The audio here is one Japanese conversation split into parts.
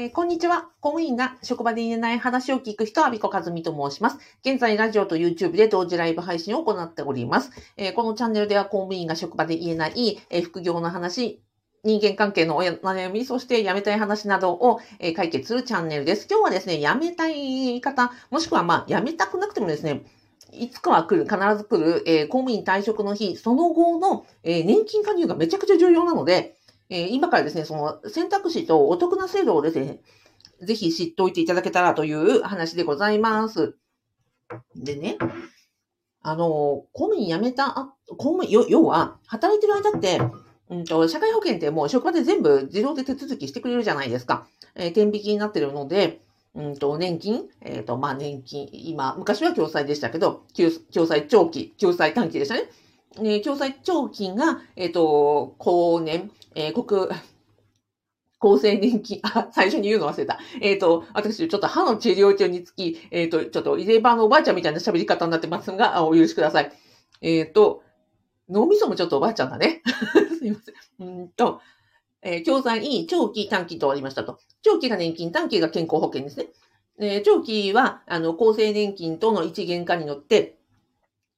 えーこんにちは。公務員が職場で言えない話を聞く人は、ビコカズミと申します。現在、ラジオと YouTube で同時ライブ配信を行っております。えーこのチャンネルでは公務員が職場で言えない、えー副業の話、人間関係のお悩み、そして辞めたい話などを、え解決するチャンネルです。今日はですね、辞めたい方、もしくはまあ、辞めたくなくてもですね、いつかは来る、必ず来る、え公務員退職の日、その後の、え年金加入がめちゃくちゃ重要なので、えー今からですね、その選択肢とお得な制度をですね、ぜひ知っておいていただけたらという話でございます。でね、あの、公務員辞めた、公務員、要は、働いてる間って、うんと、社会保険ってもう職場で全部自動で手続きしてくれるじゃないですか。えー、天引きになってるので、うんと、年金、えっ、と、まあ、年金、今、昔は共済でしたけど、共済長期、共済短期でしたね。えー共済長期が、えっ、と、後年、えー国、厚生年金、あ、最初に言うの忘れた。えっ、と、私、ちょっと歯の治療中につき、えっ、と、ちょっと、入れ歯のおばあちゃんみたいな喋り方になってますが、お許しください。えっ、と、脳みそもちょっとおばあちゃんだね。すいません。うんと、えー、共済、長期、短期とありましたと。長期が年金、短期が健康保険ですね。えー長期は、あの、厚生年金との一元化によって、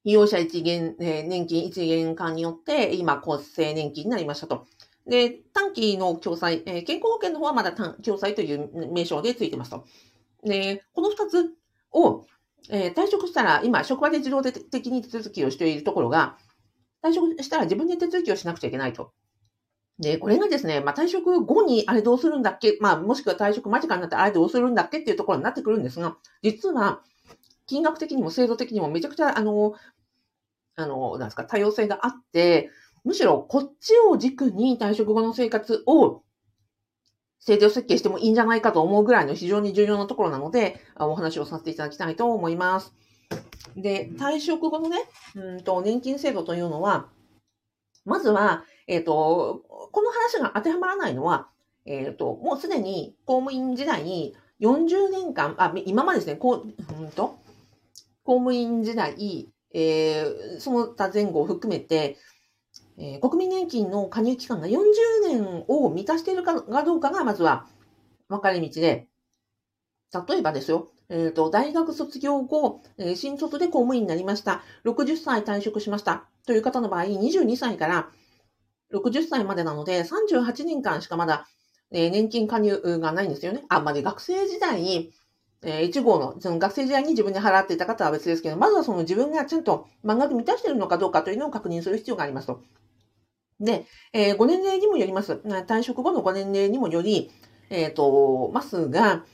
利用者一元、えー年金一元化によって、今、厚生年金になりましたと。で、短期の共済、えー健康保険の方はまだ共済という名称でついてますと。で、この二つを、えー退職したら、今、職場で自動的に手続きをしているところが、退職したら自分で手続きをしなくちゃいけないと。で、これがですね、まあ、退職後にあれどうするんだっけ？まあ、もしくは退職間近になってあれどうするんだっけっていうところになってくるんですが、実は、金額的にも制度的にもめちゃくちゃ、あの、あの、なんですか、多様性があって、むしろこっちを軸に退職後の生活を制度設計してもいいんじゃないかと思うぐらいの非常に重要なところなので、あお話をさせていただきたいと思います。で、退職後のね、うんと、年金制度というのは、まずは、えっ、と、この話が当てはまらないのは、えっ、と、もうすでに公務員時代に40年間、あ、今までですね、こう、うんと、公務員時代、えーその他前後を含めて、えー国民年金の加入期間が40年を満たしているかどうかが、まずは分かれ道で、例えばですよ、えっ、と、大学卒業後、えー新卒で公務員になりました。60歳退職しました。という方の場合、22歳から60歳までなので、38年間しかまだ、えー年金加入がないんですよね。あ、まで学生時代に、えー1号の、その学生時代に自分で払っていた方は別ですけど、まずはその自分がちゃんと満額満たしているのかどうかというのを確認する必要がありますと。で、えーご年齢にもよります。退職後のご年齢にもより、えっ、と、ますが、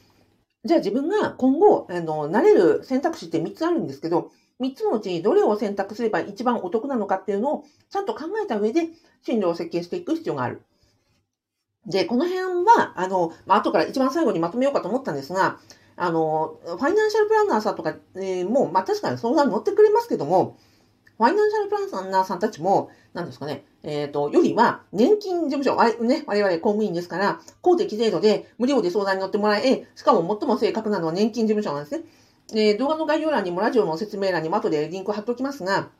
じゃあ自分が今後、あの、なれる選択肢って3つあるんですけど、3つのうちどれを選択すれば一番お得なのかっていうのをちゃんと考えた上で進路を設計していく必要がある。で、この辺は、あの、まあ、後から一番最後にまとめようかと思ったんですが、あの、ファイナンシャルプランナーさんとか、えーもう、まあ、確かに相談に乗ってくれますけども、ファイナンシャルプランナーさんたちも、なんですかね、えっ、と、よりは、年金事務所、あね、我々公務員ですから、公的制度で無料で相談に乗ってもらえ、しかも最も正確なのは年金事務所なんですね。で動画の概要欄にもラジオの説明欄にも後でリンクを貼っておきますが、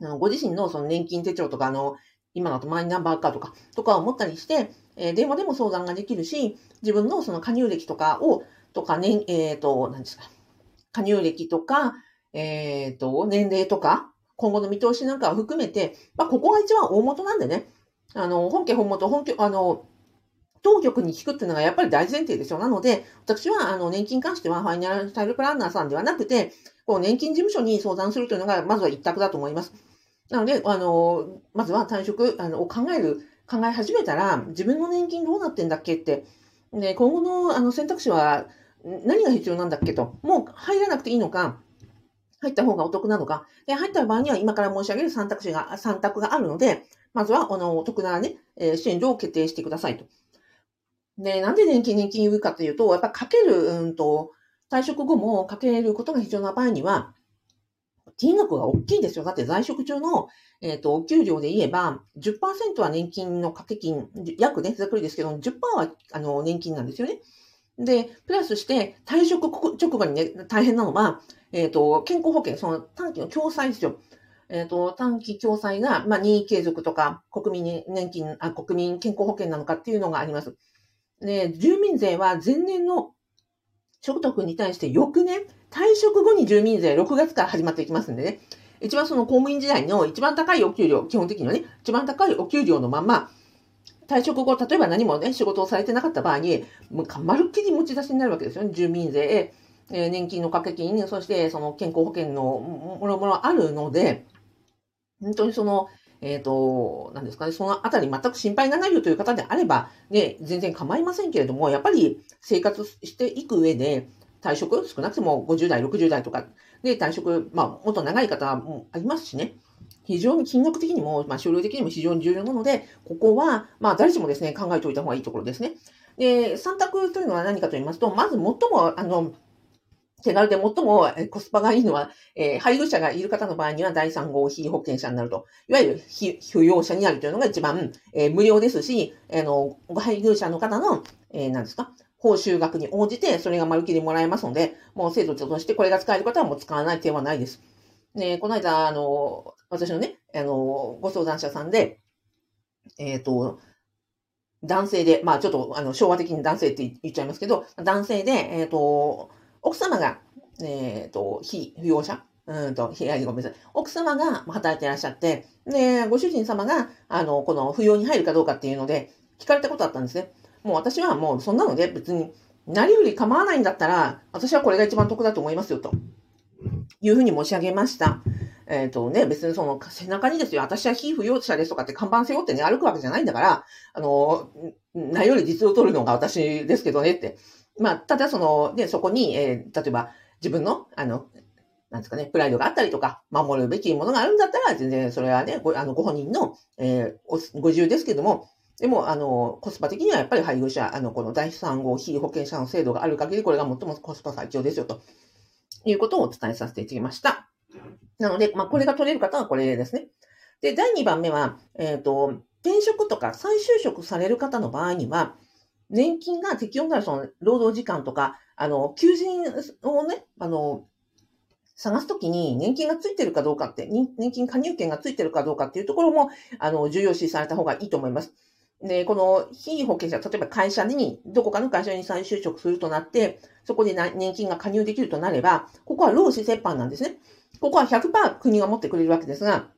あのご自身のその年金手帳とか、あの、今だとマイナンバーカーとか、とかを持ったりして、えー電話でも相談ができるし、自分のその加入歴とかを、とか、ね、えっ、と、何ですか、加入歴とか、えっ、と、年齢とか、今後の見通しなんかを含めて、まあ、ここが一番大元なんでね、あの、本家本元、本家、あの、当局に聞くっていうのがやっぱり大前提ですよ。なので、私は、あの、年金に関しては、ファイナンシャルプランナーさんではなくて、こう、年金事務所に相談するというのが、まずは一択だと思います。なので、あの、まずは退職あのを考える、考え始めたら、自分の年金どうなってんだっけって、で、今後のあの選択肢は何が必要なんだっけと、もう入らなくていいのか、入った方がお得なのか、で、入った場合には今から申し上げる3択肢が、3択があるので、まずは、あの、お得なね、えー進路を決定してくださいと。で、なんで年金、年金言うかというと、やっぱかける、うんと、退職後もかけることが必要な場合には、金額が大きいですよ。だって在職中の、えっ、と、お給料で言えば、10%は年金の掛け金、約ね、ざっくりですけど、10%は、あの、年金なんですよね。で、プラスして、退職直後にね、大変なのは、えっ、と、健康保険、その短期の共済ですよ。えっ、と、短期共済が、まあ、任意継続とか、国民年金、あ、国民健康保険なのかっていうのがあります。で、住民税は前年の所得に対して翌年、退職後に住民税6月から始まっていきますんでね。一番その公務員時代の一番高いお給料、基本的にはね、一番高いお給料のまま、退職後、例えば何もね、仕事をされてなかった場合に、もうまるっきり持ち出しになるわけですよね。住民税、えー、年金の掛け金、そしてその健康保険のもろもろあるので、本当にその、えっ、ー、と、なんですかね、そのあたり全く心配がないよという方であれば、ね、全然構いませんけれども、やっぱり生活していく上で、退職、少なくとも50代、60代とかで退職、まあ、もっと長い方もありますしね。非常に金額的にも、まあ、収量的にも非常に重要なので、ここは、まあ、誰しもですね、考えておいた方がいいところですね。で、3択というのは何かと言いますと、まず最も、あの、手軽で最もコスパがいいのは、えー、配偶者がいる方の場合には第3号被保険者になると。いわゆる被扶養者になるというのが一番、えー、無料ですし、あ、えー、の、配偶者の方の、えー、何ですか報酬額に応じて、それが丸切りもらえますので、もう制度としてこれが使える方はもう使わない手はないです。ね、この間、あの、私のね、あの、ご相談者さんで、えっ、ー、と、男性で、まあちょっとあの昭和的に男性って言っちゃいますけど、男性で、えっ、ー、と、奥様が、えっ、ー、と、非扶養者うんと、いや、ごめんなさい。奥様が働いていらっしゃって、で、ご主人様が、あの、この扶養に入るかどうかっていうので、聞かれたことあったんですね。もう私はもうそんなので別に、なりふり構わないんだったら、私はこれが一番得だと思いますよ、というふうに申し上げました。えっ、ー、とね、別にその背中にですよ、私は非扶養者ですとかって看板背負ってね、歩くわけじゃないんだから、あの、なより実を取るのが私ですけどねって。まあ、ただその、で、そこに、えー、例えば自分の、あの、なんですかね、プライドがあったりとか、守るべきものがあるんだったら、全然それはね、ごあのご本人の、えー、ご自由ですけども、でも、あの、コスパ的にはやっぱり配偶者、あの、この第3号非保険者の制度がある限り、これが最もコスパ最強ですよ、ということをお伝えさせていただきました。なので、まあ、これが取れる方はこれですね。で、第2番目は、えっ、ー、と、転職とか再就職される方の場合には、年金が適用になるその労働時間とか、あの、求人をね、あの、探すときに年金がついてるかどうかって、年金加入権がついてるかどうかっていうところも、あの、重要視された方がいいと思います。で、この非保険者、例えば会社に、どこかの会社に再就職するとなって、そこで年金が加入できるとなれば、ここは労使折半なんですね。ここは100%国が持ってくれるわけですが、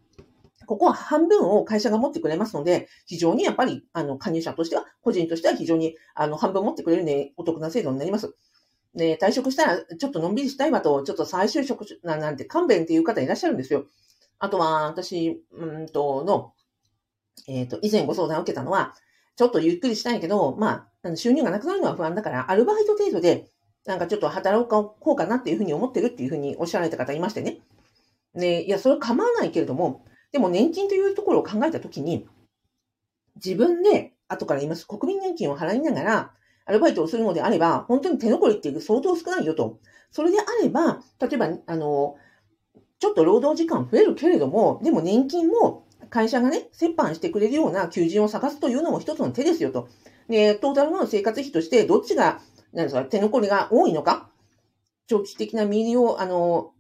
ここは半分を会社が持ってくれますので、非常にやっぱり、あの、加入者としては、個人としては非常に、あの、半分持ってくれるね、お得な制度になります。で、退職したら、ちょっとのんびりしたいわと、ちょっと再就職なんて勘弁っていう方いらっしゃるんですよ。あとは、私、うんと、の、えっ、ー、と、以前ご相談を受けたのは、ちょっとゆっくりしたいけど、まあ、収入がなくなるのは不安だから、アルバイト程度で、なんかちょっと働こうかなっていうふうに思ってるっていうふうにおっしゃられた方いましてね。で、いや、それは構わないけれども、でも年金というところを考えたときに、自分で、後から言います、国民年金を払いながら、アルバイトをするのであれば、本当に手残りっていう相当少ないよと。それであれば、例えば、あの、ちょっと労働時間増えるけれども、でも年金も会社がね、折半してくれるような求人を探すというのも一つの手ですよと。で、トータルの生活費として、どっちが、なんですか、手残りが多いのか、長期的な身入りを、あの、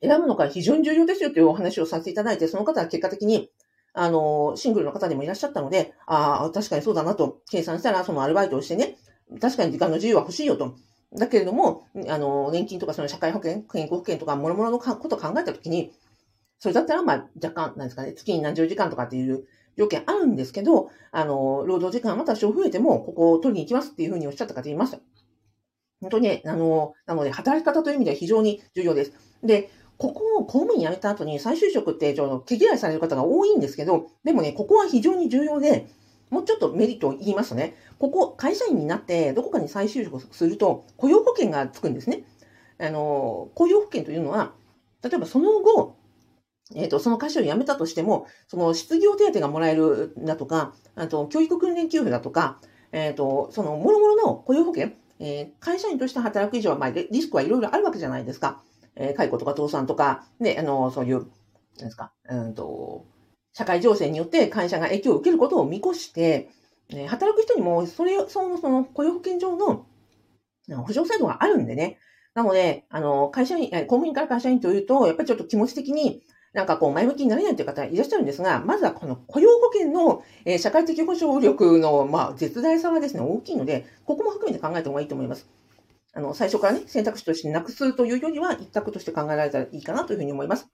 選ぶのが非常に重要ですよというお話をさせていただいて、その方は結果的に、あの、シングルの方でもいらっしゃったので、ああ、確かにそうだなと計算したら、そのアルバイトをしてね、確かに時間の自由は欲しいよと。だけれども、あの、年金とかその社会保険、健康保険とか、もろもろのことを考えたときに、それだったら、まあ、若干、なんですかね、月に何十時間とかっていう条件あるんですけど、あの、労働時間また少増えても、ここを取りに行きますっていうふうにおっしゃった方いました。本当にね、あの、なので、働き方という意味では非常に重要です。で、ここを公務員辞めた後に再就職ってちょっと毛嫌いされる方が多いんですけど、でもね、ここは非常に重要で、もうちょっとメリットを言いますとね、ここ、会社員になってどこかに再就職すると雇用保険がつくんですね。あの、雇用保険というのは、例えばその後、えっ、ー、と、その会社を辞めたとしても、その失業手当がもらえるだとか、あと、教育訓練給付だとか、えっ、ー、と、その、もろもろの雇用保険、えー、会社員として働く以上は、まあ、リスクはいろいろあるわけじゃないですか。えー、解雇とか倒産とか、ね、あの、そういう、なんですか、うんと、社会情勢によって会社が影響を受けることを見越して、え、働く人にも、それ、その、その、雇用保険上の、保障制度があるんでね。なので、あの、会社員、公務員から会社員というと、やっぱりちょっと気持ち的に、なんかこう前向きになれないという方いらっしゃるんですが、まずはこの雇用保険の、え、社会的保障力の、まあ、絶大さはですね、大きいので、ここも含めて考えた方がいいと思います。あの、最初からね、選択肢としてなくすというよりは、一択として考えられたらいいかなというふうに思います。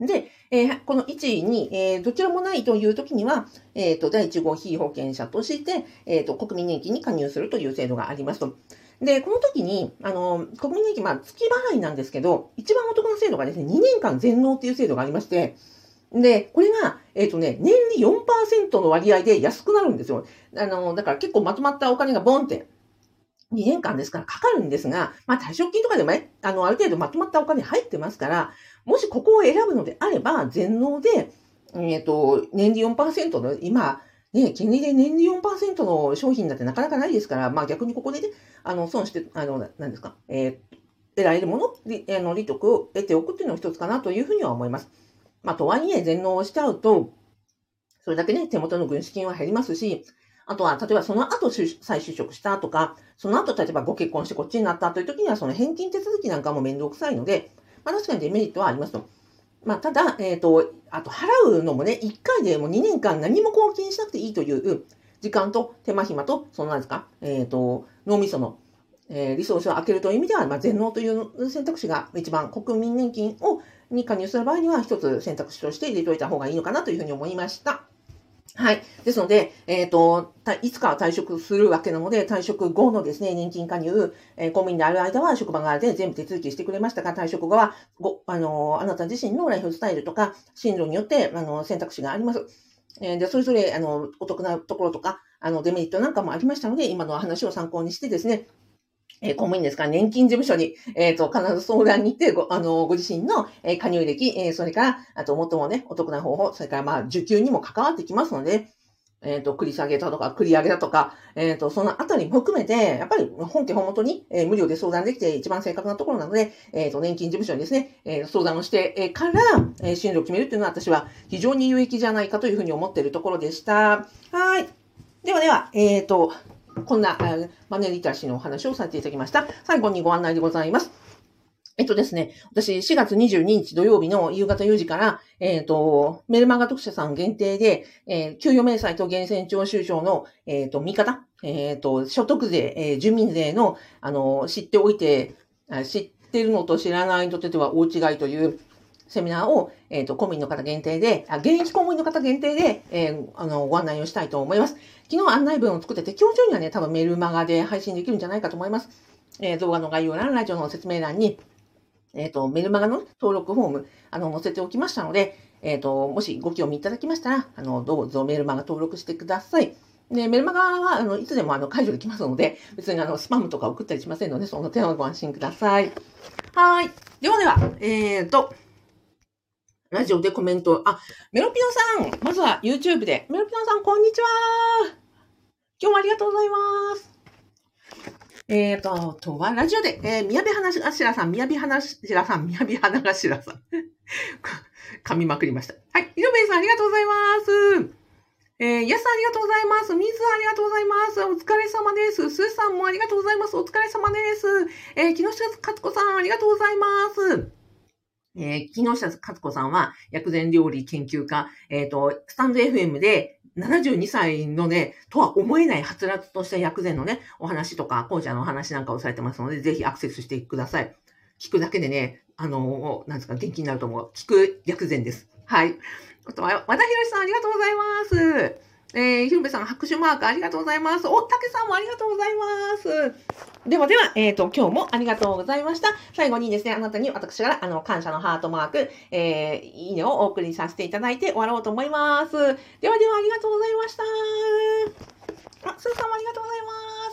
で、えー、この1、2、えー、どちらもないという時には、えっ、ー、と、第1号被保険者として、えっ、と、国民年金に加入するという制度がありますと。で、この時に、あの、国民年金、まあ、月払いなんですけど、一番お得な制度がですね、2年間全納っていう制度がありまして、で、これが、えっ、とね、年利4%の割合で安くなるんですよ。あの、だから結構まとまったお金がボンって2年間ですからかかるんですが、まあ退職金とかでも、あの、ある程度まとまったお金入ってますから、もしここを選ぶのであれば、全納で、えっ、ー、と、年利4%の、今、ね、金利で年利4%の商品だってなかなかないですから、まあ逆にここでね、あの、損して、あの、何ですか、えー、得られるもの、利あの利得を得ておくっていうのが一つかなというふうには思います。まあとはいえ、全納をしちゃうと、それだけね、手元の軍資金は減りますし、あとは、例えばその後再就職したとか、その後例えばご結婚してこっちになったという時には、その返金手続きなんかも面倒くさいので、まあ確かにデメリットはありますと。まあただ、えっ、ー、と、あと払うのもね、1回でもう2年間何も貢献しなくていいという時間と手間暇と、そのなんですか、えっ、ー、と、脳みその、えー、リソースを開けるという意味では、まあ、全能という選択肢が一番国民年金をに加入する場合には一つ選択肢として入れておいた方がいいのかなというふうに思いました。はい。ですので、えっ、ー、と、いつかは退職するわけなので、退職後のですね、年金加入、えー、公務員である間は職場側で全部手続きしてくれましたが、退職後は、ご、あの、あなた自身のライフスタイルとか、進路によって、あの、選択肢があります。えー、で、それぞれ、あの、お得なところとか、あの、デメリットなんかもありましたので、今の話を参考にしてですね、えー、公務員ですか、年金事務所に、えっ、ー、と、必ず相談に行って、ご、あの、ご自身の、えー、加入歴、えー、それから、あと、最もね、お得な方法、それから、まあ、受給にも関わってきますので、えっ、ー、と、繰り下げだとか、繰り上げだとか、えっ、と、そのあたりも含めて、やっぱり本家本元に、え、無料で相談できて一番正確なところなので、えっ、と、年金事務所にですね、え相談をして、えから、え進路を決めるっていうのは私は非常に有益じゃないかというふうに思っているところでした。はい。ではでは、えっ、と、こんな、マネーリテラシーのお話をさせていただきました。最後にご案内でございます。えっとですね、私4月22日土曜日の夕方4時から、えっ、ー、と、メルマガ読者さん限定で、えー、給与明細と源泉徴収票の、えっ、ー、と、見方、えっ、と、所得税、えー、住民税の、あの、知っておいて、知ってるのと知らないのとでは大違いというセミナーを、えっ、と、公務員の方限定で、あ、現役公務員の方限定で、えー、あの、ご案内をしたいと思います。昨日案内文を作ってて、今日中にはね、多分メルマガで配信できるんじゃないかと思います。えー、動画の概要欄、ラジオの説明欄に、えっ、ー、と、メルマガの登録フォーム、あの、載せておきましたので、えっ、と、もしご興味いただきましたら、あの、どうぞメルマガ登録してください。で、メルマガは、あの、いつでもあの、解除できますので、別にあの、スパムとか送ったりしませんので、その点はご安心ください。はい。ではでは、えっ、と、ラジオでコメント、あ、メロピノさん、まずは YouTube で、メロピノさん、こんにちは今日もありがとうございます。えっ、ー、と、とは、ラジオで、えー、宮部花頭さん、宮部花頭さん、宮部花頭さん。噛みまくりました。はい。井上さん、ありがとうございます。えー、やすさん、ありがとうございます。みずありがとうございます。お疲れ様です。すーさんもありがとうございます。お疲れ様です。えー、木下勝子さん、ありがとうございます。えー、木下勝子さんは、薬膳料理研究家、えっ、ー、と、スタンド FM で、72歳のね、とは思えないはつらつとした薬膳のね、お話とか、紅茶のお話なんかをされてますので、ぜひアクセスしてください。聞くだけでね、あの、なんですか、元気になると思う。聞く薬膳です。はい。あとは、和田博さんありがとうございます。えー、ひるべさん、拍手マークありがとうございます。お、たけさんもありがとうございます。ではでは、えっ、ー、と、今日もありがとうございました。最後にですね、あなたに私から、あの、感謝のハートマーク、えー、いいねをお送りさせていただいて終わろうと思います。ではでは、ありがとうございました。あ、すーさんもありがとうございます。